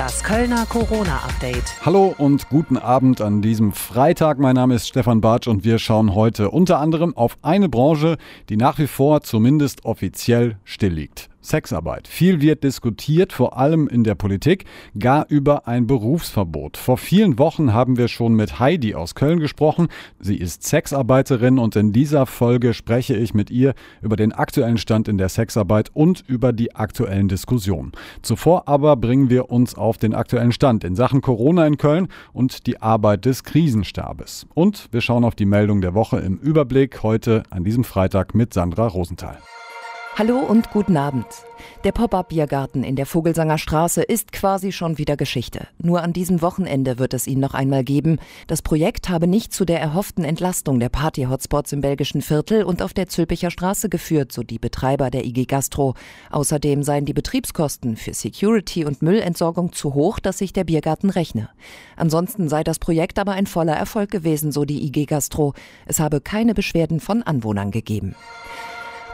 Das Kölner Corona-Update. Hallo und guten Abend an diesem Freitag. Mein Name ist Stefan Bartsch und wir schauen heute unter anderem auf eine Branche, die nach wie vor zumindest offiziell still liegt. Sexarbeit. Viel wird diskutiert, vor allem in der Politik, gar über ein Berufsverbot. Vor vielen Wochen haben wir schon mit Heidi aus Köln gesprochen. Sie ist Sexarbeiterin und in dieser Folge spreche ich mit ihr über den aktuellen Stand in der Sexarbeit und über die aktuellen Diskussionen. Zuvor aber bringen wir uns auf den aktuellen Stand in Sachen Corona in Köln und die Arbeit des Krisenstabes. Und wir schauen auf die Meldung der Woche im Überblick heute an diesem Freitag mit Sandra Rosenthal. Hallo und guten Abend. Der Pop-up-Biergarten in der Vogelsanger Straße ist quasi schon wieder Geschichte. Nur an diesem Wochenende wird es ihn noch einmal geben. Das Projekt habe nicht zu der erhofften Entlastung der Party-Hotspots im belgischen Viertel und auf der Zülpicher Straße geführt, so die Betreiber der IG Gastro. Außerdem seien die Betriebskosten für Security und Müllentsorgung zu hoch, dass sich der Biergarten rechne. Ansonsten sei das Projekt aber ein voller Erfolg gewesen, so die IG Gastro. Es habe keine Beschwerden von Anwohnern gegeben.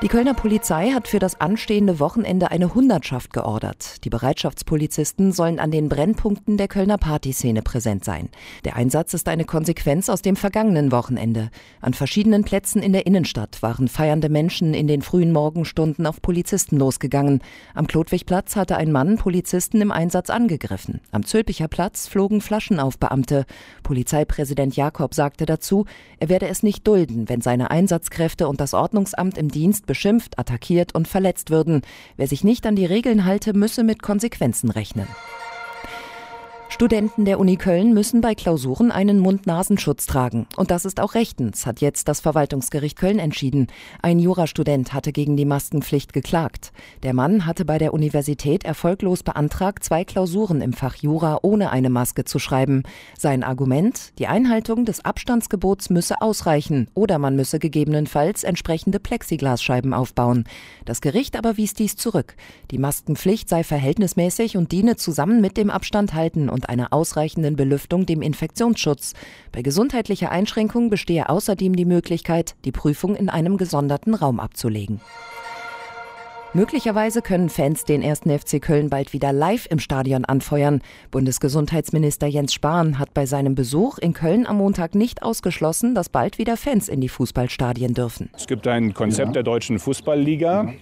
Die Kölner Polizei hat für das anstehende Wochenende eine Hundertschaft geordert. Die Bereitschaftspolizisten sollen an den Brennpunkten der Kölner Partyszene präsent sein. Der Einsatz ist eine Konsequenz aus dem vergangenen Wochenende. An verschiedenen Plätzen in der Innenstadt waren feiernde Menschen in den frühen Morgenstunden auf Polizisten losgegangen. Am Klotwigplatz hatte ein Mann Polizisten im Einsatz angegriffen. Am Zülpicher Platz flogen Flaschen auf Beamte. Polizeipräsident Jakob sagte dazu, er werde es nicht dulden, wenn seine Einsatzkräfte und das Ordnungsamt im Dienst beschimpft, attackiert und verletzt würden. Wer sich nicht an die Regeln halte, müsse mit Konsequenzen rechnen. Studenten der Uni Köln müssen bei Klausuren einen Mund-Nasenschutz tragen. Und das ist auch rechtens, hat jetzt das Verwaltungsgericht Köln entschieden. Ein Jurastudent hatte gegen die Maskenpflicht geklagt. Der Mann hatte bei der Universität erfolglos beantragt, zwei Klausuren im Fach Jura ohne eine Maske zu schreiben. Sein Argument, die Einhaltung des Abstandsgebots müsse ausreichen oder man müsse gegebenenfalls entsprechende Plexiglasscheiben aufbauen. Das Gericht aber wies dies zurück. Die Maskenpflicht sei verhältnismäßig und diene zusammen mit dem Abstand halten und einer ausreichenden Belüftung dem Infektionsschutz. Bei gesundheitlicher Einschränkung bestehe außerdem die Möglichkeit, die Prüfung in einem gesonderten Raum abzulegen. Möglicherweise können Fans den ersten FC Köln bald wieder live im Stadion anfeuern. Bundesgesundheitsminister Jens Spahn hat bei seinem Besuch in Köln am Montag nicht ausgeschlossen, dass bald wieder Fans in die Fußballstadien dürfen. Es gibt ein Konzept der deutschen Fußballliga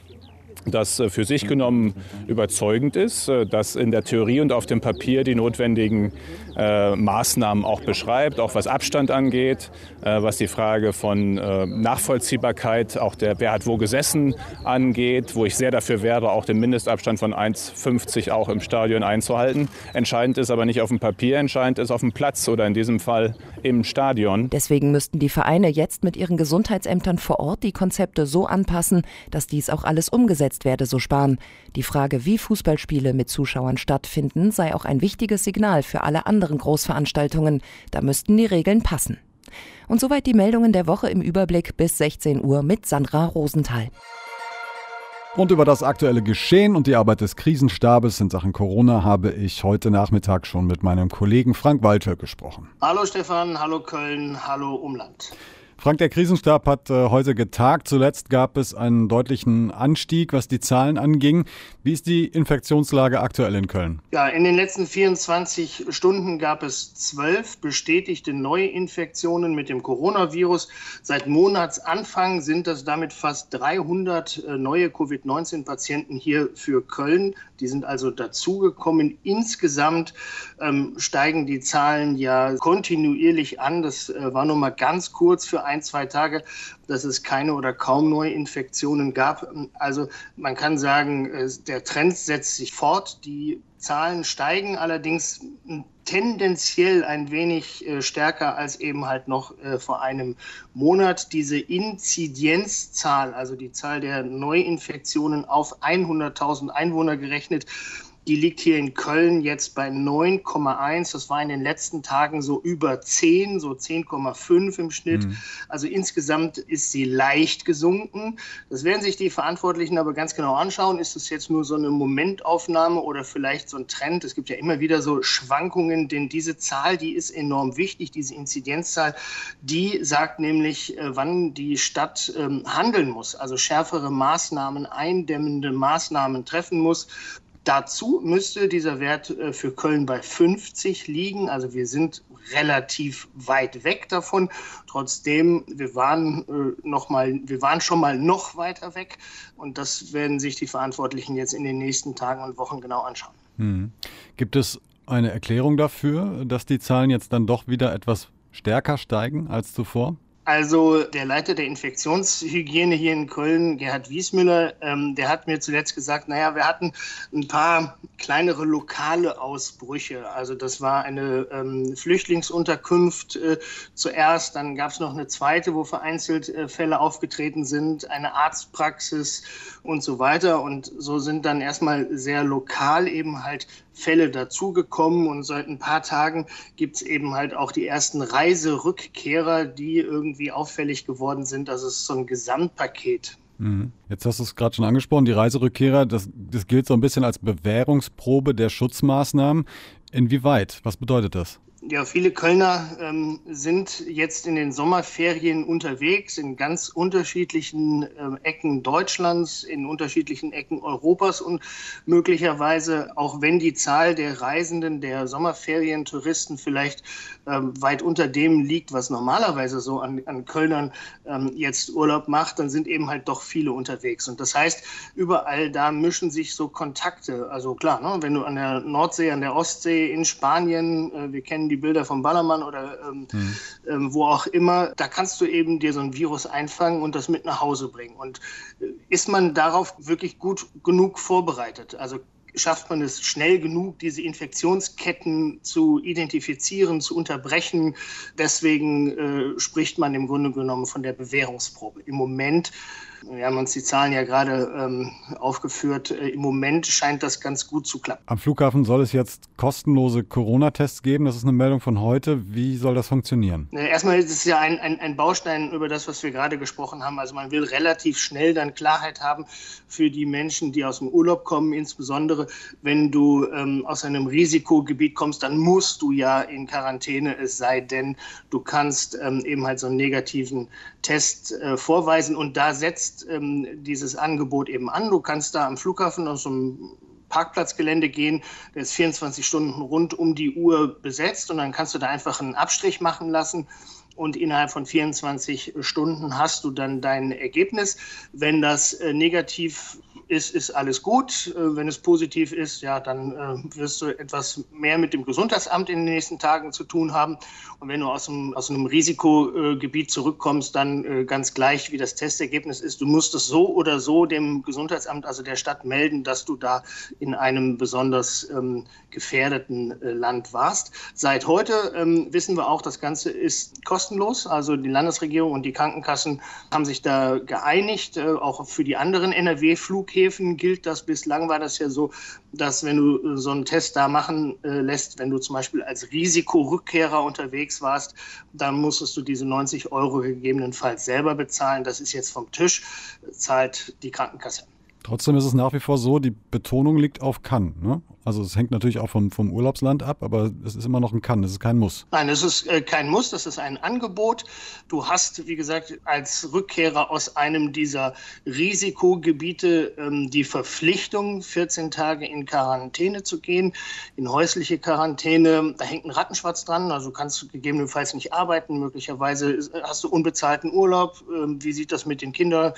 das äh, für sich genommen überzeugend ist, äh, das in der Theorie und auf dem Papier die notwendigen äh, Maßnahmen auch beschreibt, auch was Abstand angeht, äh, was die Frage von äh, Nachvollziehbarkeit, auch der Wer hat wo gesessen angeht, wo ich sehr dafür wäre, auch den Mindestabstand von 1,50 auch im Stadion einzuhalten. Entscheidend ist aber nicht auf dem Papier, entscheidend ist auf dem Platz oder in diesem Fall im Stadion. Deswegen müssten die Vereine jetzt mit ihren Gesundheitsämtern vor Ort die Konzepte so anpassen, dass dies auch alles umgesetzt umgesetzt werde, so Spahn. Die Frage, wie Fußballspiele mit Zuschauern stattfinden, sei auch ein wichtiges Signal für alle anderen Großveranstaltungen. Da müssten die Regeln passen. Und soweit die Meldungen der Woche im Überblick bis 16 Uhr mit Sandra Rosenthal. Und über das aktuelle Geschehen und die Arbeit des Krisenstabes in Sachen Corona habe ich heute Nachmittag schon mit meinem Kollegen Frank Walter gesprochen. Hallo Stefan, hallo Köln, hallo Umland. Frank, der Krisenstab hat äh, heute getagt. Zuletzt gab es einen deutlichen Anstieg, was die Zahlen anging. Wie ist die Infektionslage aktuell in Köln? Ja, in den letzten 24 Stunden gab es zwölf bestätigte Neuinfektionen mit dem Coronavirus. Seit Monatsanfang sind das damit fast 300 äh, neue Covid-19-Patienten hier für Köln. Die sind also dazugekommen. Insgesamt ähm, steigen die Zahlen ja kontinuierlich an. Das äh, war nur mal ganz kurz für ein, zwei Tage, dass es keine oder kaum Neuinfektionen gab. Also man kann sagen, äh, der Trend setzt sich fort. Die Zahlen steigen allerdings tendenziell ein wenig äh, stärker als eben halt noch äh, vor einem Monat. Diese Inzidenzzahl, also die Zahl der Neuinfektionen auf 100.000 Einwohner gerechnet, die liegt hier in Köln jetzt bei 9,1. Das war in den letzten Tagen so über 10, so 10,5 im Schnitt. Mhm. Also insgesamt ist sie leicht gesunken. Das werden sich die Verantwortlichen aber ganz genau anschauen. Ist es jetzt nur so eine Momentaufnahme oder vielleicht so ein Trend? Es gibt ja immer wieder so Schwankungen, denn diese Zahl, die ist enorm wichtig, diese Inzidenzzahl, die sagt nämlich, äh, wann die Stadt ähm, handeln muss, also schärfere Maßnahmen, eindämmende Maßnahmen treffen muss. Dazu müsste dieser Wert äh, für Köln bei 50 liegen. Also wir sind relativ weit weg davon. Trotzdem, wir waren, äh, noch mal, wir waren schon mal noch weiter weg. Und das werden sich die Verantwortlichen jetzt in den nächsten Tagen und Wochen genau anschauen. Hm. Gibt es eine Erklärung dafür, dass die Zahlen jetzt dann doch wieder etwas stärker steigen als zuvor? Also der Leiter der Infektionshygiene hier in Köln, Gerhard Wiesmüller, ähm, der hat mir zuletzt gesagt, naja, wir hatten ein paar kleinere lokale Ausbrüche. Also das war eine ähm, Flüchtlingsunterkunft äh, zuerst, dann gab es noch eine zweite, wo vereinzelt äh, Fälle aufgetreten sind, eine Arztpraxis und so weiter. Und so sind dann erstmal sehr lokal eben halt Fälle dazugekommen und seit ein paar Tagen gibt es eben halt auch die ersten Reiserückkehrer, die irgendwie auffällig geworden sind. Das ist so ein Gesamtpaket. Mhm. Jetzt hast du es gerade schon angesprochen, die Reiserückkehrer, das, das gilt so ein bisschen als Bewährungsprobe der Schutzmaßnahmen. Inwieweit? Was bedeutet das? Ja, viele Kölner ähm, sind jetzt in den Sommerferien unterwegs in ganz unterschiedlichen äh, Ecken Deutschlands, in unterschiedlichen Ecken Europas und möglicherweise, auch wenn die Zahl der Reisenden, der Sommerferientouristen vielleicht ähm, weit unter dem liegt, was normalerweise so an, an Kölnern ähm, jetzt Urlaub macht, dann sind eben halt doch viele unterwegs. Und das heißt, überall da mischen sich so Kontakte. Also klar, ne, wenn du an der Nordsee, an der Ostsee, in Spanien, äh, wir kennen die die Bilder von Ballermann oder ähm, mhm. ähm, wo auch immer, da kannst du eben dir so ein Virus einfangen und das mit nach Hause bringen. Und äh, ist man darauf wirklich gut genug vorbereitet? Also schafft man es schnell genug, diese Infektionsketten zu identifizieren, zu unterbrechen. Deswegen äh, spricht man im Grunde genommen von der Bewährungsprobe. Im Moment wir haben uns die Zahlen ja gerade ähm, aufgeführt. Äh, Im Moment scheint das ganz gut zu klappen. Am Flughafen soll es jetzt kostenlose Corona-Tests geben. Das ist eine Meldung von heute. Wie soll das funktionieren? Erstmal ist es ja ein, ein, ein, Baustein über das, was wir gerade gesprochen haben. Also man will relativ schnell dann Klarheit haben für die Menschen, die aus dem Urlaub kommen. Insbesondere wenn du ähm, aus einem Risikogebiet kommst, dann musst du ja in Quarantäne, es sei denn, du kannst ähm, eben halt so einen negativen Test äh, vorweisen. Und da setzt setzt ähm, dieses Angebot eben an. Du kannst da am Flughafen aus so einem Parkplatzgelände gehen, der ist 24 Stunden rund um die Uhr besetzt und dann kannst du da einfach einen Abstrich machen lassen und innerhalb von 24 Stunden hast du dann dein Ergebnis. Wenn das äh, negativ ist, ist alles gut. Äh, wenn es positiv ist, ja, dann äh, wirst du etwas mehr mit dem Gesundheitsamt in den nächsten Tagen zu tun haben. Und wenn du aus einem, aus einem Risikogebiet zurückkommst, dann äh, ganz gleich, wie das Testergebnis ist, du musst es so oder so dem Gesundheitsamt, also der Stadt, melden, dass du da in einem besonders ähm, gefährdeten äh, Land warst. Seit heute ähm, wissen wir auch, das Ganze ist kostenlos. Also die Landesregierung und die Krankenkassen haben sich da geeinigt, äh, auch für die anderen NRW-Flughäfen Flughäfen gilt das bislang, war das ja so, dass wenn du äh, so einen Test da machen äh, lässt, wenn du zum Beispiel als Risikorückkehrer unterwegs warst, dann musstest du diese 90 Euro gegebenenfalls selber bezahlen. Das ist jetzt vom Tisch, zahlt die Krankenkasse. Trotzdem ist es nach wie vor so, die Betonung liegt auf kann. Ne? Also es hängt natürlich auch vom, vom Urlaubsland ab, aber es ist immer noch ein Kann, es ist kein Muss. Nein, es ist äh, kein Muss, das ist ein Angebot. Du hast, wie gesagt, als Rückkehrer aus einem dieser Risikogebiete ähm, die Verpflichtung, 14 Tage in Quarantäne zu gehen, in häusliche Quarantäne. Da hängt ein Rattenschwarz dran, also kannst du gegebenenfalls nicht arbeiten, möglicherweise hast du unbezahlten Urlaub. Ähm, wie sieht das mit den Kindern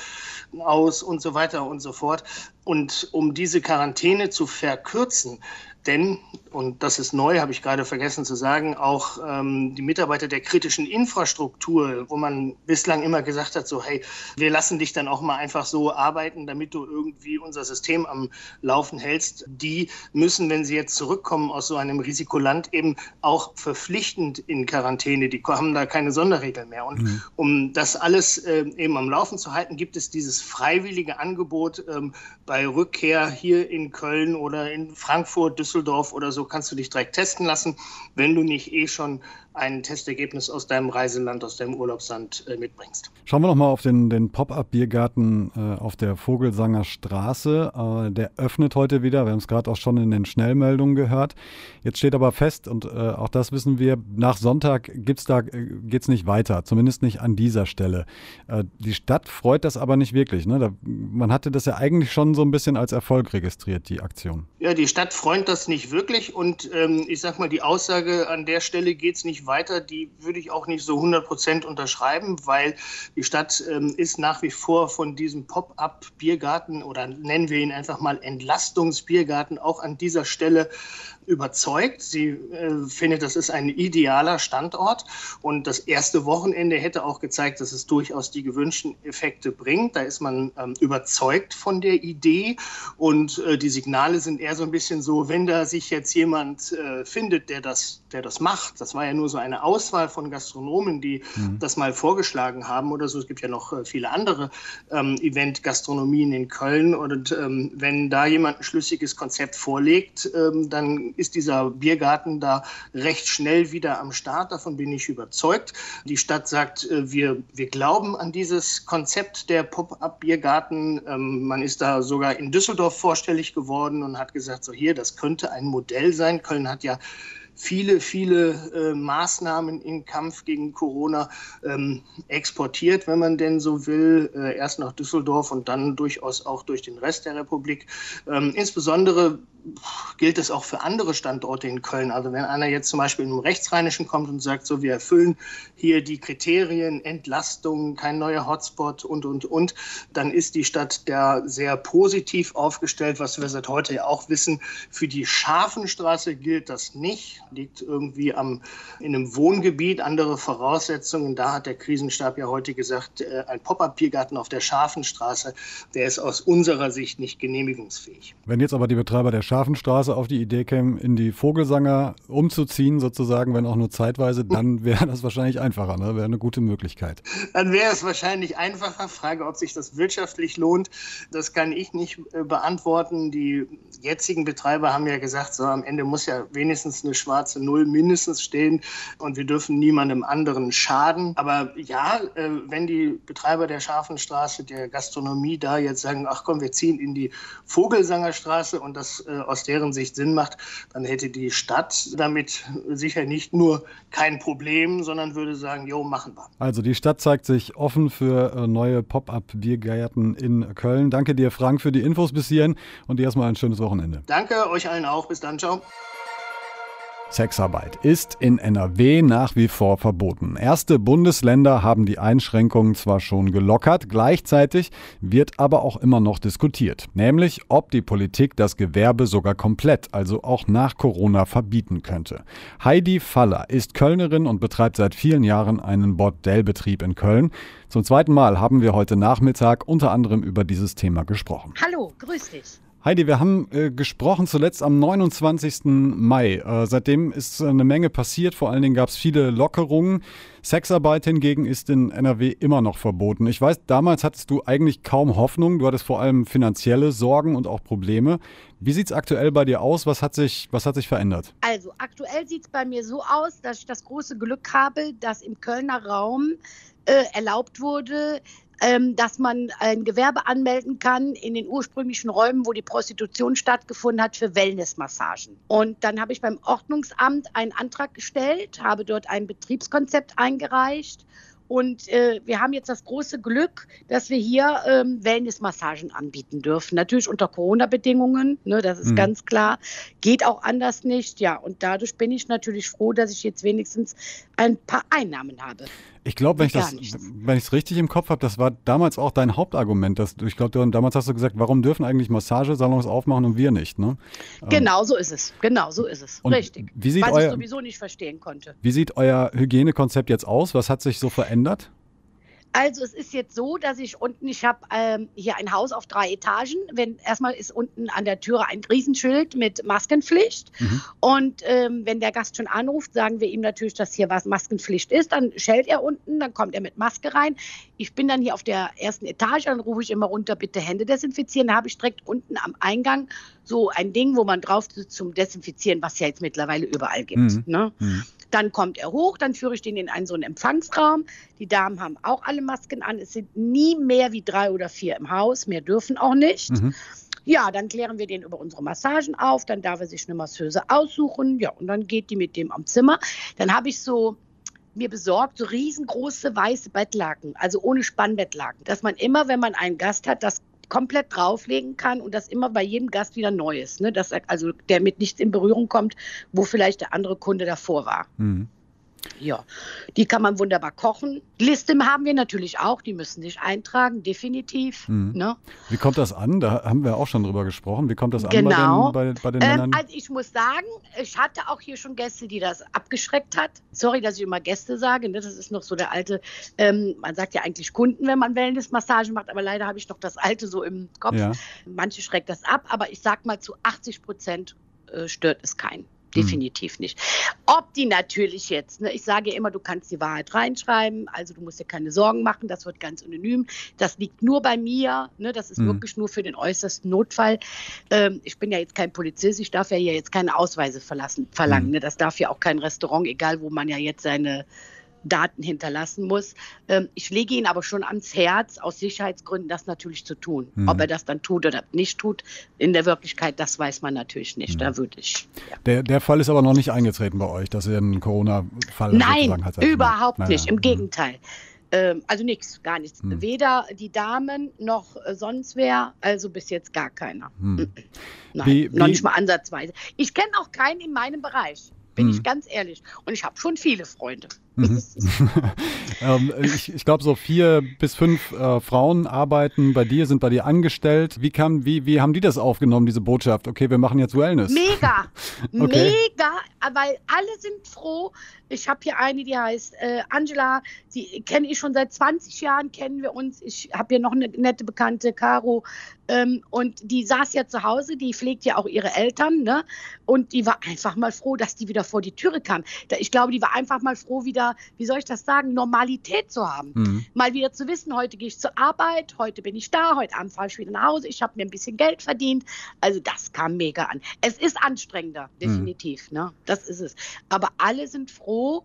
aus und so weiter und so fort. Und um diese Quarantäne zu verkürzen, denn, und das ist neu, habe ich gerade vergessen zu sagen, auch ähm, die Mitarbeiter der kritischen Infrastruktur, wo man bislang immer gesagt hat, so hey, wir lassen dich dann auch mal einfach so arbeiten, damit du irgendwie unser System am Laufen hältst, die müssen, wenn sie jetzt zurückkommen aus so einem Risikoland, eben auch verpflichtend in Quarantäne. Die haben da keine Sonderregel mehr. Und mhm. um das alles äh, eben am Laufen zu halten, gibt es dieses freiwillige Angebot ähm, bei Rückkehr hier in Köln oder in Frankfurt, Düsseldorf, Düsseldorf oder so kannst du dich direkt testen lassen, wenn du nicht eh schon ein Testergebnis aus deinem Reiseland, aus deinem Urlaubsland äh, mitbringst. Schauen wir nochmal auf den, den Pop-Up-Biergarten äh, auf der Vogelsanger Straße. Äh, der öffnet heute wieder. Wir haben es gerade auch schon in den Schnellmeldungen gehört. Jetzt steht aber fest, und äh, auch das wissen wir, nach Sonntag gibt's da, äh, geht's nicht weiter, zumindest nicht an dieser Stelle. Äh, die Stadt freut das aber nicht wirklich. Ne? Da, man hatte das ja eigentlich schon so ein bisschen als Erfolg registriert, die Aktion. Ja, die Stadt freut das nicht wirklich. Und ähm, ich sag mal, die Aussage an der Stelle geht es weiter, die würde ich auch nicht so 100 Prozent unterschreiben, weil die Stadt ähm, ist nach wie vor von diesem Pop-up-Biergarten oder nennen wir ihn einfach mal Entlastungsbiergarten auch an dieser Stelle überzeugt. Sie äh, findet, das ist ein idealer Standort. Und das erste Wochenende hätte auch gezeigt, dass es durchaus die gewünschten Effekte bringt. Da ist man ähm, überzeugt von der Idee. Und äh, die Signale sind eher so ein bisschen so, wenn da sich jetzt jemand äh, findet, der das, der das macht. Das war ja nur so eine Auswahl von Gastronomen, die mhm. das mal vorgeschlagen haben oder so. Es gibt ja noch äh, viele andere ähm, Event-Gastronomien in Köln. Und ähm, wenn da jemand ein schlüssiges Konzept vorlegt, ähm, dann ist dieser Biergarten da recht schnell wieder am Start. Davon bin ich überzeugt. Die Stadt sagt, äh, wir, wir glauben an dieses Konzept der Pop-up-Biergarten. Ähm, man ist da sogar in Düsseldorf vorstellig geworden und hat gesagt, so hier, das könnte ein Modell sein. Köln hat ja viele, viele äh, Maßnahmen im Kampf gegen Corona ähm, exportiert, wenn man denn so will, äh, erst nach Düsseldorf und dann durchaus auch durch den Rest der Republik. Ähm, insbesondere gilt es auch für andere Standorte in Köln. Also wenn einer jetzt zum Beispiel im Rechtsrheinischen kommt und sagt, so wir erfüllen hier die Kriterien, Entlastung, kein neuer Hotspot und, und, und, dann ist die Stadt da sehr positiv aufgestellt, was wir seit heute ja auch wissen. Für die Schafenstraße gilt das nicht, liegt irgendwie am, in einem Wohngebiet, andere Voraussetzungen. Da hat der Krisenstab ja heute gesagt, äh, ein Pop-up-Biergarten auf der Schafenstraße, der ist aus unserer Sicht nicht genehmigungsfähig. Wenn jetzt aber die Betreiber der Schafenstraße Hafenstraße auf die Idee kämen, in die Vogelsanger umzuziehen, sozusagen, wenn auch nur zeitweise, dann wäre das wahrscheinlich einfacher, ne? wäre eine gute Möglichkeit. Dann wäre es wahrscheinlich einfacher. Frage, ob sich das wirtschaftlich lohnt, das kann ich nicht äh, beantworten. Die jetzigen Betreiber haben ja gesagt, so am Ende muss ja wenigstens eine schwarze Null mindestens stehen und wir dürfen niemandem anderen schaden. Aber ja, äh, wenn die Betreiber der Schafenstraße, der Gastronomie da jetzt sagen, ach komm, wir ziehen in die Vogelsangerstraße und das äh, aus deren Sicht Sinn macht, dann hätte die Stadt damit sicher nicht nur kein Problem, sondern würde sagen, jo, machen wir. Also die Stadt zeigt sich offen für äh, neue Pop-up-Biergärten in Köln. Danke dir, Frank, für die Infos bis hierhin und dir erstmal ein schönes Wochenende. Danke, euch allen auch. Bis dann, ciao. Sexarbeit ist in NRW nach wie vor verboten. Erste Bundesländer haben die Einschränkungen zwar schon gelockert, gleichzeitig wird aber auch immer noch diskutiert, nämlich ob die Politik das Gewerbe sogar komplett, also auch nach Corona verbieten könnte. Heidi Faller ist Kölnerin und betreibt seit vielen Jahren einen Bordellbetrieb in Köln. Zum zweiten Mal haben wir heute Nachmittag unter anderem über dieses Thema gesprochen. Hallo, grüß dich. Heidi, wir haben äh, gesprochen zuletzt am 29. Mai. Äh, seitdem ist eine Menge passiert. Vor allen Dingen gab es viele Lockerungen. Sexarbeit hingegen ist in NRW immer noch verboten. Ich weiß, damals hattest du eigentlich kaum Hoffnung. Du hattest vor allem finanzielle Sorgen und auch Probleme. Wie sieht es aktuell bei dir aus? Was hat sich, was hat sich verändert? Also aktuell sieht es bei mir so aus, dass ich das große Glück habe, dass im Kölner Raum äh, erlaubt wurde, ähm, dass man ein Gewerbe anmelden kann in den ursprünglichen Räumen, wo die Prostitution stattgefunden hat, für Wellnessmassagen. Und dann habe ich beim Ordnungsamt einen Antrag gestellt, habe dort ein Betriebskonzept eingereicht und äh, wir haben jetzt das große Glück, dass wir hier ähm, Wellnessmassagen anbieten dürfen. Natürlich unter Corona-Bedingungen, ne, das ist mhm. ganz klar. Geht auch anders nicht. Ja, und dadurch bin ich natürlich froh, dass ich jetzt wenigstens ein paar Einnahmen habe. Ich glaube, wenn ich das, wenn ich es richtig im Kopf habe, das war damals auch dein Hauptargument. Dass, ich glaube, damals hast du gesagt, warum dürfen eigentlich Massagesalons aufmachen und wir nicht? Ne? Ähm, genau so ist es. Genau so ist es. Und richtig. Wie sieht Was euer, ich sowieso nicht verstehen konnte. Wie sieht euer Hygienekonzept jetzt aus? Was hat sich so verändert? Also es ist jetzt so, dass ich unten, ich habe ähm, hier ein Haus auf drei Etagen. Wenn erstmal ist unten an der Türe ein Riesenschild mit Maskenpflicht. Mhm. Und ähm, wenn der Gast schon anruft, sagen wir ihm natürlich, dass hier was Maskenpflicht ist. Dann schellt er unten, dann kommt er mit Maske rein. Ich bin dann hier auf der ersten Etage, dann rufe ich immer runter, bitte Hände desinfizieren. Da habe ich direkt unten am Eingang so ein Ding, wo man drauf sitzt zum Desinfizieren, was ja jetzt mittlerweile überall gibt. Mhm. Ne? Mhm. Dann kommt er hoch, dann führe ich den in einen so einen Empfangsraum. Die Damen haben auch alle Masken an. Es sind nie mehr wie drei oder vier im Haus. Mehr dürfen auch nicht. Mhm. Ja, dann klären wir den über unsere Massagen auf. Dann darf er sich eine Masseuse aussuchen. Ja, und dann geht die mit dem am Zimmer. Dann habe ich so mir besorgt, so riesengroße weiße Bettlaken, also ohne Spannbettlaken, dass man immer, wenn man einen Gast hat, das komplett drauflegen kann und das immer bei jedem Gast wieder neu ist. Ne? Dass er, also der mit nichts in Berührung kommt, wo vielleicht der andere Kunde davor war. Mhm. Ja, die kann man wunderbar kochen. Liste haben wir natürlich auch, die müssen sich eintragen, definitiv. Mhm. Ne? Wie kommt das an? Da haben wir auch schon drüber gesprochen. Wie kommt das genau. an bei den, bei, bei den ähm, Männern? Also ich muss sagen, ich hatte auch hier schon Gäste, die das abgeschreckt hat. Sorry, dass ich immer Gäste sage. Ne? Das ist noch so der alte, ähm, man sagt ja eigentlich Kunden, wenn man Wellness-Massagen macht, aber leider habe ich noch das alte so im Kopf. Ja. Manche schreckt das ab, aber ich sag mal zu 80 Prozent äh, stört es keinen. Hm. Definitiv nicht. Ob die natürlich jetzt, ne, ich sage immer, du kannst die Wahrheit reinschreiben, also du musst dir keine Sorgen machen, das wird ganz anonym. Das liegt nur bei mir, ne, das ist mhm. wirklich nur für den äußersten Notfall. Ähm, ich bin ja jetzt kein Polizist, ich darf ja hier jetzt keine Ausweise verlassen, verlangen. Mhm. Ne, das darf ja auch kein Restaurant, egal wo man ja jetzt seine Daten hinterlassen muss. Ähm, ich lege ihn aber schon ans Herz, aus Sicherheitsgründen das natürlich zu tun. Mhm. Ob er das dann tut oder nicht tut, in der Wirklichkeit, das weiß man natürlich nicht. Mhm. Da würde ich. Ja. Der, der Fall ist aber noch nicht eingetreten bei euch, dass ihr einen Corona-Fall Nein, hat, überhaupt naja. nicht. Im mhm. Gegenteil. Ähm, also nichts, gar nichts. Mhm. Weder die Damen noch äh, sonst wer, also bis jetzt gar keiner. Mhm. Nein, wie, noch wie? nicht mal ansatzweise. Ich kenne auch keinen in meinem Bereich bin ich ganz ehrlich. Und ich habe schon viele Freunde. Mhm. ähm, ich ich glaube, so vier bis fünf äh, Frauen arbeiten bei dir, sind bei dir angestellt. Wie, kam, wie, wie haben die das aufgenommen, diese Botschaft? Okay, wir machen jetzt Wellness. Mega, okay. mega, weil alle sind froh. Ich habe hier eine, die heißt äh, Angela, die kenne ich schon seit 20 Jahren, kennen wir uns. Ich habe hier noch eine nette Bekannte, Caro, ähm, und die saß ja zu Hause, die pflegt ja auch ihre Eltern, ne? Und die war einfach mal froh, dass die wieder vor die Türe kam. Ich glaube, die war einfach mal froh, wieder wie soll ich das sagen, Normalität zu haben. Mhm. Mal wieder zu wissen, heute gehe ich zur Arbeit, heute bin ich da, heute Abend fahre ich wieder nach Hause, ich habe mir ein bisschen Geld verdient. Also das kam mega an. Es ist anstrengender, mhm. definitiv, mhm. ne? Das ist es. Aber alle sind froh,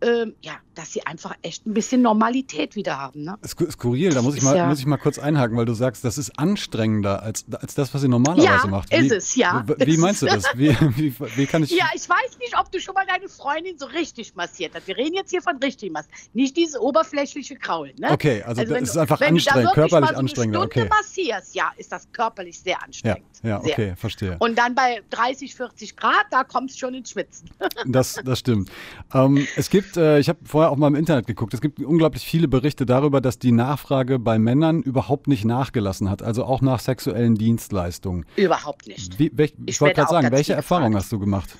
ähm, ja, dass sie einfach echt ein bisschen Normalität wieder haben. Ne? Skurril, da muss ich, mal, ja muss ich mal kurz einhaken, weil du sagst, das ist anstrengender als, als das, was sie normalerweise ja, macht. Wie, ist es, ja. Wie meinst du das? Wie, wie, wie, kann ich... Ja, ich weiß nicht, ob du schon mal deine Freundin so richtig massiert hast. Wir reden jetzt hier von richtig massiert, nicht dieses oberflächliche Kraulen. Ne? Okay, also, also das ist einfach anstrengend, körperlich anstrengend. Wenn du Stunde okay. massierst, ja, ist das körperlich sehr anstrengend. Ja, ja sehr. okay, verstehe. Und dann bei 30, 40 Grad, da kommst du schon ins Schwitzen. das, das stimmt. Ähm, es gibt, äh, ich habe vorher auch mal im Internet geguckt. Es gibt unglaublich viele Berichte darüber, dass die Nachfrage bei Männern überhaupt nicht nachgelassen hat, also auch nach sexuellen Dienstleistungen. Überhaupt nicht. Wie, welch, ich, ich wollte gerade sagen, welche Erfahrung hast du gemacht?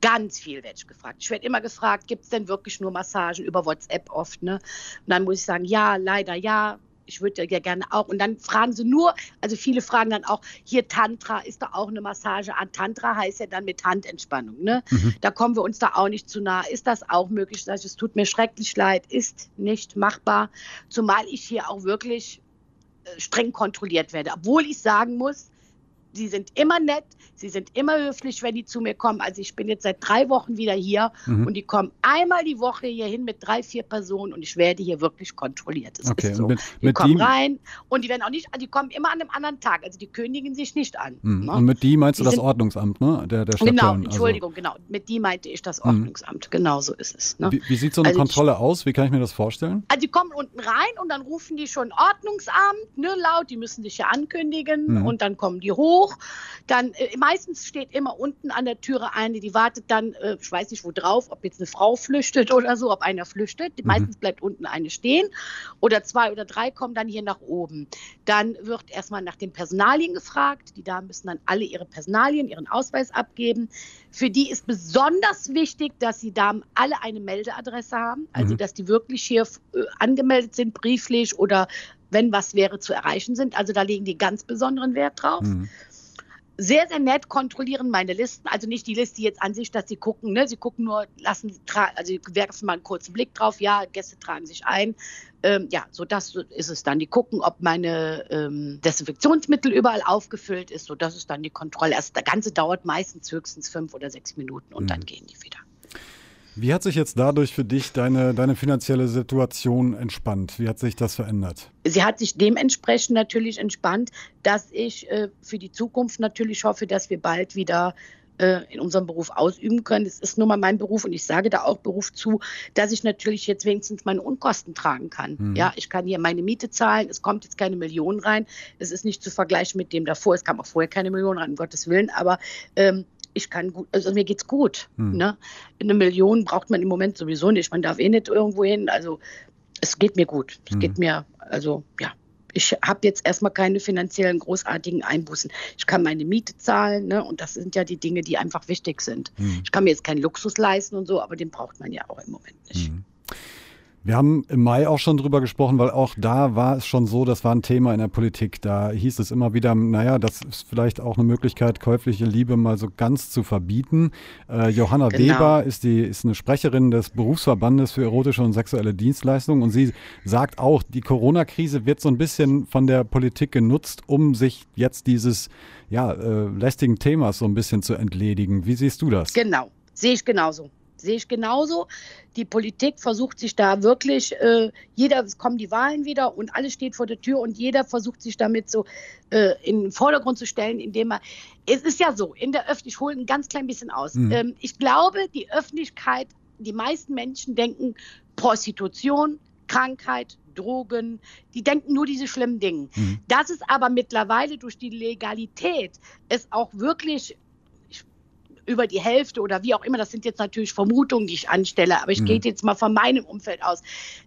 Ganz viel werde ich gefragt. Ich werde immer gefragt, gibt es denn wirklich nur Massagen über WhatsApp oft? Ne? Und dann muss ich sagen, ja, leider ja ich würde ja gerne auch. Und dann fragen sie nur, also viele fragen dann auch, hier Tantra, ist da auch eine Massage an? Tantra heißt ja dann mit Handentspannung. Ne? Mhm. Da kommen wir uns da auch nicht zu nah. Ist das auch möglich? Das es tut mir schrecklich leid, ist nicht machbar. Zumal ich hier auch wirklich äh, streng kontrolliert werde. Obwohl ich sagen muss, sie sind immer nett, sie sind immer höflich, wenn die zu mir kommen. Also ich bin jetzt seit drei Wochen wieder hier mhm. und die kommen einmal die Woche hier hin mit drei, vier Personen und ich werde hier wirklich kontrolliert. Das okay, ist so. Mit, die mit kommen rein und die werden auch nicht, die kommen immer an einem anderen Tag. Also die kündigen sich nicht an. Mhm. Ne? Und mit die meinst du die das Ordnungsamt, ne? Der, der Stadt genau, also Entschuldigung, genau. Mit die meinte ich das mhm. Ordnungsamt. Mhm. Genau so ist es. Ne? Wie, wie, sieht so eine also Kontrolle ich, aus? Wie kann ich mir das vorstellen? Also die kommen unten rein und dann rufen die schon Ordnungsamt, ne, laut, die müssen sich ja ankündigen mhm. und dann kommen die hoch hoch. Dann äh, meistens steht immer unten an der Türe eine, die wartet dann, äh, ich weiß nicht wo drauf, ob jetzt eine Frau flüchtet oder so, ob einer flüchtet. Mhm. Meistens bleibt unten eine stehen oder zwei oder drei kommen dann hier nach oben. Dann wird erstmal nach den Personalien gefragt. Die Damen müssen dann alle ihre Personalien, ihren Ausweis abgeben. Für die ist besonders wichtig, dass die Damen alle eine Meldeadresse haben, also mhm. dass die wirklich hier äh, angemeldet sind, brieflich oder wenn was wäre zu erreichen sind. Also da legen die ganz besonderen Wert drauf. Mhm sehr, sehr nett kontrollieren meine Listen. Also nicht die Liste jetzt an sich, dass sie gucken, ne? sie gucken nur, lassen, also werfen mal einen kurzen Blick drauf, ja, Gäste tragen sich ein. Ähm, ja, so das ist es dann. Die gucken, ob meine ähm, Desinfektionsmittel überall aufgefüllt ist. So das ist dann die Kontrolle. Also das Ganze dauert meistens höchstens fünf oder sechs Minuten und mhm. dann gehen die wieder. Wie hat sich jetzt dadurch für dich deine, deine finanzielle Situation entspannt? Wie hat sich das verändert? Sie hat sich dementsprechend natürlich entspannt, dass ich äh, für die Zukunft natürlich hoffe, dass wir bald wieder äh, in unserem Beruf ausüben können. Es ist nun mal mein Beruf und ich sage da auch Beruf zu, dass ich natürlich jetzt wenigstens meine Unkosten tragen kann. Mhm. Ja, ich kann hier meine Miete zahlen, es kommt jetzt keine Million rein. Es ist nicht zu vergleichen mit dem davor. Es kam auch vorher keine Million rein, um Gottes Willen, aber ähm, ich kann gut, also mir geht's gut. Hm. Ne? Eine Million braucht man im Moment sowieso nicht. Man darf eh nicht irgendwo hin. Also es geht mir gut. Es hm. geht mir, also ja. Ich habe jetzt erstmal keine finanziellen großartigen Einbußen. Ich kann meine Miete zahlen, ne? und das sind ja die Dinge, die einfach wichtig sind. Hm. Ich kann mir jetzt keinen Luxus leisten und so, aber den braucht man ja auch im Moment nicht. Wir haben im Mai auch schon drüber gesprochen, weil auch da war es schon so, das war ein Thema in der Politik. Da hieß es immer wieder, naja, das ist vielleicht auch eine Möglichkeit, käufliche Liebe mal so ganz zu verbieten. Äh, Johanna genau. Weber ist, die, ist eine Sprecherin des Berufsverbandes für erotische und sexuelle Dienstleistungen und sie sagt auch, die Corona-Krise wird so ein bisschen von der Politik genutzt, um sich jetzt dieses ja, äh, lästigen Themas so ein bisschen zu entledigen. Wie siehst du das? Genau, sehe ich genauso sehe ich genauso. Die Politik versucht sich da wirklich, äh, jeder, es kommen die Wahlen wieder und alles steht vor der Tür und jeder versucht sich damit so äh, in den Vordergrund zu stellen, indem er, es ist ja so, in der Öffentlichkeit, ich hole ein ganz klein bisschen aus. Mhm. Ähm, ich glaube, die Öffentlichkeit, die meisten Menschen denken Prostitution, Krankheit, Drogen, die denken nur diese schlimmen Dinge. Mhm. Das ist aber mittlerweile durch die Legalität es auch wirklich über die Hälfte oder wie auch immer, das sind jetzt natürlich Vermutungen, die ich anstelle, aber ich mhm. gehe jetzt mal von meinem Umfeld aus,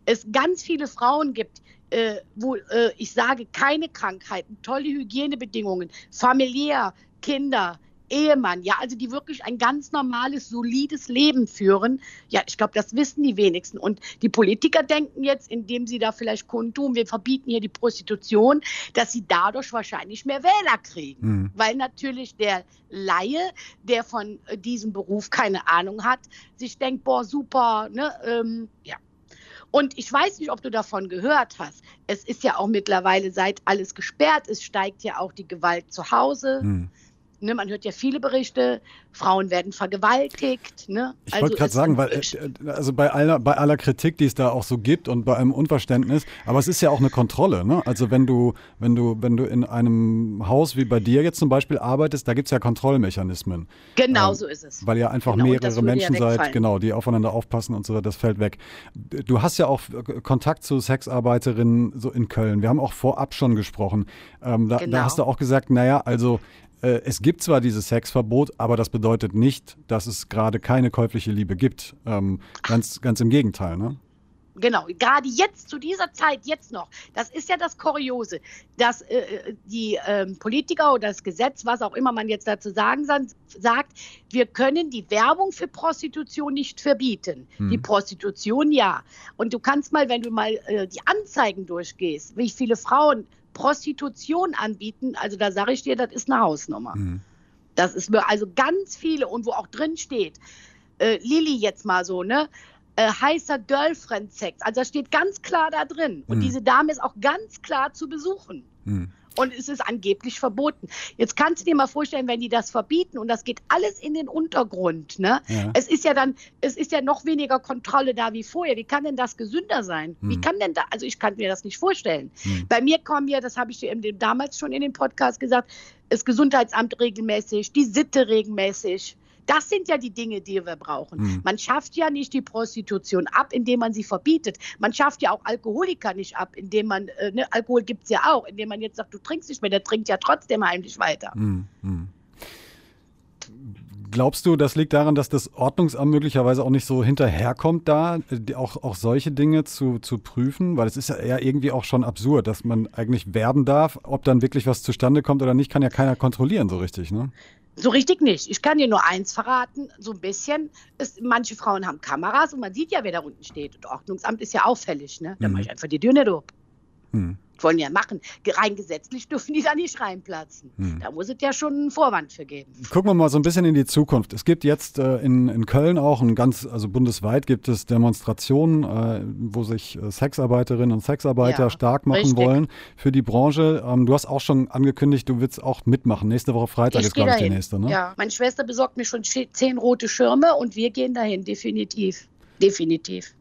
es ganz viele Frauen gibt, äh, wo äh, ich sage, keine Krankheiten, tolle Hygienebedingungen, familiär, Kinder, Ehemann, ja, also die wirklich ein ganz normales, solides Leben führen. Ja, ich glaube, das wissen die wenigsten. Und die Politiker denken jetzt, indem sie da vielleicht kundtun, wir verbieten hier die Prostitution, dass sie dadurch wahrscheinlich mehr Wähler kriegen. Mhm. Weil natürlich der Laie, der von äh, diesem Beruf keine Ahnung hat, sich denkt, boah, super, ne, ähm, ja. Und ich weiß nicht, ob du davon gehört hast. Es ist ja auch mittlerweile, seit alles gesperrt ist, steigt ja auch die Gewalt zu Hause. Hm. Ne, man hört ja viele Berichte, Frauen werden vergewaltigt. Ne? Ich also wollte gerade sagen, weil äh, also bei aller, bei aller Kritik, die es da auch so gibt und bei einem Unverständnis, aber es ist ja auch eine Kontrolle. Ne? Also wenn du, wenn du, wenn du in einem Haus wie bei dir jetzt zum Beispiel arbeitest, da gibt es ja Kontrollmechanismen. Genau ähm, so ist es. Weil ihr einfach genau, mehrere Menschen ja seid, genau, die aufeinander aufpassen und so, das fällt weg. Du hast ja auch Kontakt zu Sexarbeiterinnen so in Köln. Wir haben auch vorab schon gesprochen. Ähm, da, genau. da hast du auch gesagt, naja, also äh, es gibt zwar dieses Sexverbot, aber das bedeutet nicht, dass es gerade keine käufliche Liebe gibt. Ähm, ganz, ganz im Gegenteil, ne? Genau, gerade jetzt, zu dieser Zeit, jetzt noch. Das ist ja das Kuriose, dass äh, äh die äh, Politiker oder das Gesetz, was auch immer man jetzt dazu sagen sagt, wir können die Werbung für Prostitution nicht verbieten. Hm. Die Prostitution ja. Und du kannst mal, wenn du mal äh, die Anzeigen durchgehst, wie viele Frauen Prostitution anbieten, also da sage ich dir, das ist eine Hausnummer. Mhm. Das ist also ganz viele und wo auch drin steht, äh, Lilly jetzt mal so, ne? Äh, heißer Girlfriend-Sex. Also da steht ganz klar da drin. Und mhm. diese Dame ist auch ganz klar zu besuchen. Mhm und es ist angeblich verboten. Jetzt kannst du dir mal vorstellen, wenn die das verbieten und das geht alles in den Untergrund, ne? Ja. Es ist ja dann, es ist ja noch weniger Kontrolle da wie vorher. Wie kann denn das gesünder sein? Hm. Wie kann denn da, also ich kann mir das nicht vorstellen. Hm. Bei mir kommen ja, das habe ich dir damals schon in dem Podcast gesagt, das Gesundheitsamt regelmäßig, die Sitte regelmäßig. Das sind ja die Dinge, die wir brauchen. Mhm. Man schafft ja nicht die Prostitution ab, indem man sie verbietet. Man schafft ja auch Alkoholiker nicht ab, indem man, äh, ne, Alkohol gibt es ja auch, indem man jetzt sagt, du trinkst nicht mehr, der trinkt ja trotzdem heimlich weiter. Mhm. Glaubst du, das liegt daran, dass das Ordnungsamt möglicherweise auch nicht so hinterherkommt, da auch, auch solche Dinge zu, zu prüfen? Weil es ist ja irgendwie auch schon absurd, dass man eigentlich werben darf. Ob dann wirklich was zustande kommt oder nicht, kann ja keiner kontrollieren so richtig, ne? So richtig nicht. Ich kann dir nur eins verraten, so ein bisschen. Ist, manche Frauen haben Kameras und man sieht ja, wer da unten steht. Und Ordnungsamt ist ja auffällig, ne? Da mhm. mache ich einfach die Tür nicht auf. Wollen ja machen. Rein gesetzlich dürfen die da nicht reinplatzen. Hm. Da muss es ja schon einen Vorwand für geben. Gucken wir mal so ein bisschen in die Zukunft. Es gibt jetzt äh, in, in Köln auch ein ganz, also bundesweit gibt es Demonstrationen, äh, wo sich äh, Sexarbeiterinnen und Sexarbeiter ja, stark machen richtig. wollen für die Branche. Ähm, du hast auch schon angekündigt, du willst auch mitmachen. Nächste Woche Freitag ich ist, glaube ich, die nächste. Ne? Ja, meine Schwester besorgt mir schon zehn rote Schirme und wir gehen dahin, definitiv. Definitiv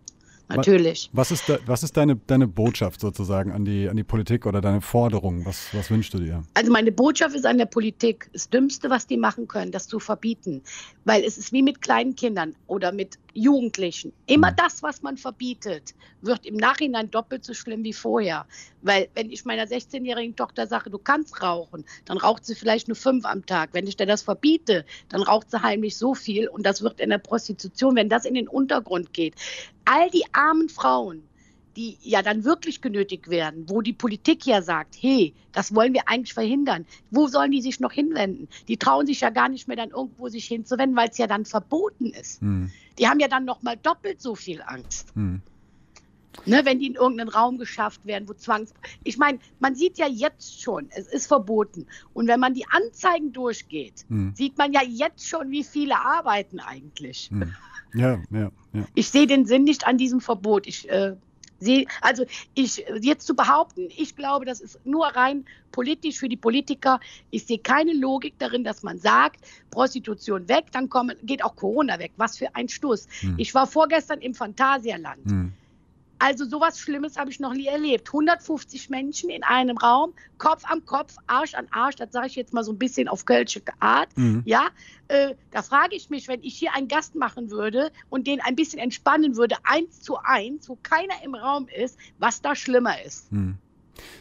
natürlich. Was ist, da, was ist deine, deine Botschaft sozusagen an die, an die Politik oder deine Forderung? Was, was wünschst du dir? Also meine Botschaft ist an der Politik, das Dümmste, was die machen können, das zu verbieten. Weil es ist wie mit kleinen Kindern oder mit Jugendlichen. Immer mhm. das, was man verbietet, wird im Nachhinein doppelt so schlimm wie vorher. Weil wenn ich meiner 16-jährigen Tochter sage, du kannst rauchen, dann raucht sie vielleicht nur fünf am Tag. Wenn ich dir das verbiete, dann raucht sie heimlich so viel und das wird in der Prostitution, wenn das in den Untergrund geht. All die armen Frauen, die ja dann wirklich genötigt werden, wo die Politik ja sagt, hey, das wollen wir eigentlich verhindern. Wo sollen die sich noch hinwenden? Die trauen sich ja gar nicht mehr dann irgendwo sich hinzuwenden, weil es ja dann verboten ist. Hm. Die haben ja dann noch mal doppelt so viel Angst. Hm. Ne, wenn die in irgendeinen Raum geschafft werden, wo Zwangs... Ich meine, man sieht ja jetzt schon, es ist verboten. Und wenn man die Anzeigen durchgeht, hm. sieht man ja jetzt schon, wie viele arbeiten eigentlich. Hm. Ja, ja, ja. Ich sehe den Sinn nicht an diesem Verbot. Ich äh, sehe, also ich jetzt zu behaupten, ich glaube, das ist nur rein politisch für die Politiker. Ich sehe keine Logik darin, dass man sagt, Prostitution weg, dann kommen, geht auch Corona weg. Was für ein Stoß. Hm. Ich war vorgestern im Phantasialand. Hm. Also sowas Schlimmes habe ich noch nie erlebt. 150 Menschen in einem Raum, Kopf an Kopf, Arsch an Arsch, das sage ich jetzt mal so ein bisschen auf kölsche Art. Mhm. Ja, äh, da frage ich mich, wenn ich hier einen Gast machen würde und den ein bisschen entspannen würde, eins zu eins, wo keiner im Raum ist, was da schlimmer ist. Mhm.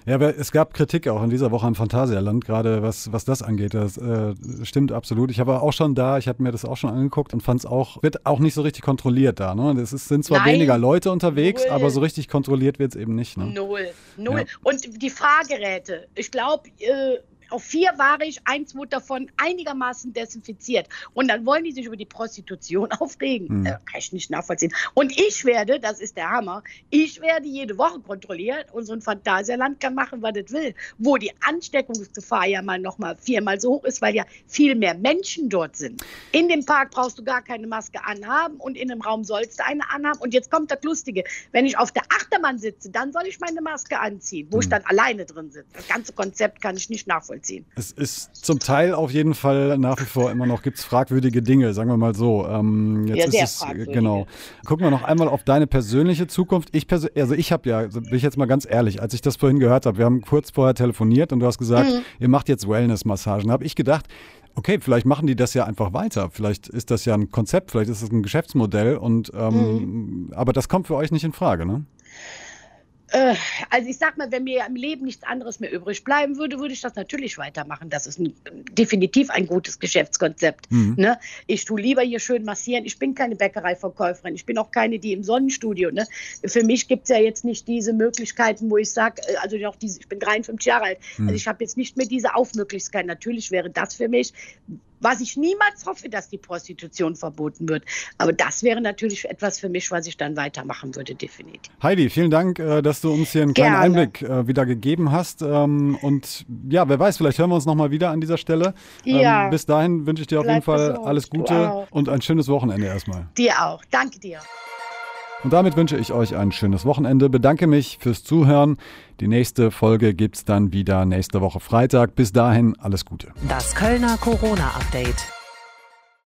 Ja, aber es gab Kritik auch in dieser Woche am Phantasialand, gerade was, was das angeht. Das äh, stimmt absolut. Ich war auch schon da, ich habe mir das auch schon angeguckt und fand es auch, wird auch nicht so richtig kontrolliert da. Ne? Es sind zwar Nein. weniger Leute unterwegs, Null. aber so richtig kontrolliert wird es eben nicht. Ne? Null. Null. Ja. Und die Fahrgeräte. Ich glaube, äh, auf vier war ich, eins wurde davon einigermaßen desinfiziert. Und dann wollen die sich über die Prostitution aufregen. Hm. Äh, kann ich nicht nachvollziehen. Und ich werde, das ist der Hammer, ich werde jede Woche kontrolliert und so ein Phantasialand kann machen, was es will. Wo die Ansteckungsgefahr ja mal noch mal viermal so hoch ist, weil ja viel mehr Menschen dort sind. In dem Park brauchst du gar keine Maske anhaben und in dem Raum sollst du eine anhaben. Und jetzt kommt das Lustige. Wenn ich auf der Achterbahn sitze, dann soll ich meine Maske anziehen, wo hm. ich dann alleine drin sitze. Das ganze Konzept kann ich nicht nachvollziehen nachvollziehen. Es ist zum Teil auf jeden Fall nach wie vor immer noch, gibt es fragwürdige Dinge, sagen wir mal so. Ähm, jetzt ja, sehr ist es, fragwürdige. Genau. Gucken wir noch einmal auf deine persönliche Zukunft. Ich persö also ich habe ja, also bin ich jetzt mal ganz ehrlich, als ich das vorhin gehört habe, wir haben kurz vorher telefoniert und du hast gesagt, mhm. ihr macht jetzt Wellness-Massagen. habe ich gedacht, okay, vielleicht machen die das ja einfach weiter. Vielleicht ist das ja ein Konzept, vielleicht ist es ein Geschäftsmodell und ähm, mhm. aber das kommt für euch nicht in Frage, ne? Äh, also ich sag mal, wenn mir im Leben nichts anderes mehr übrig bleiben würde, würde ich das natürlich weitermachen. Das ist ein, definitiv ein gutes Geschäftskonzept. Mhm. Ne? Ich tue lieber hier schön massieren. Ich bin keine Bäckereiverkäuferin. Ich bin auch keine, die im Sonnenstudio. Ne? Für mich gibt es ja jetzt nicht diese Möglichkeiten, wo ich sage, äh, also auch diese, ich bin 53 Jahre alt. Mhm. Also ich habe jetzt nicht mehr diese Aufmöglichkeit. Natürlich wäre das für mich was ich niemals hoffe, dass die Prostitution verboten wird. Aber das wäre natürlich etwas für mich, was ich dann weitermachen würde, definitiv. Heidi, vielen Dank, äh, dass du uns hier einen kleinen Gerne. Einblick äh, wieder gegeben hast. Ähm, und ja, wer weiß, vielleicht hören wir uns nochmal wieder an dieser Stelle. Ähm, ja. Bis dahin wünsche ich dir auf Bleib jeden Fall gesund. alles Gute und ein schönes Wochenende erstmal. Dir auch. Danke dir. Und damit wünsche ich euch ein schönes Wochenende. Bedanke mich fürs Zuhören. Die nächste Folge gibt es dann wieder nächste Woche Freitag. Bis dahin alles Gute. Das Kölner Corona-Update.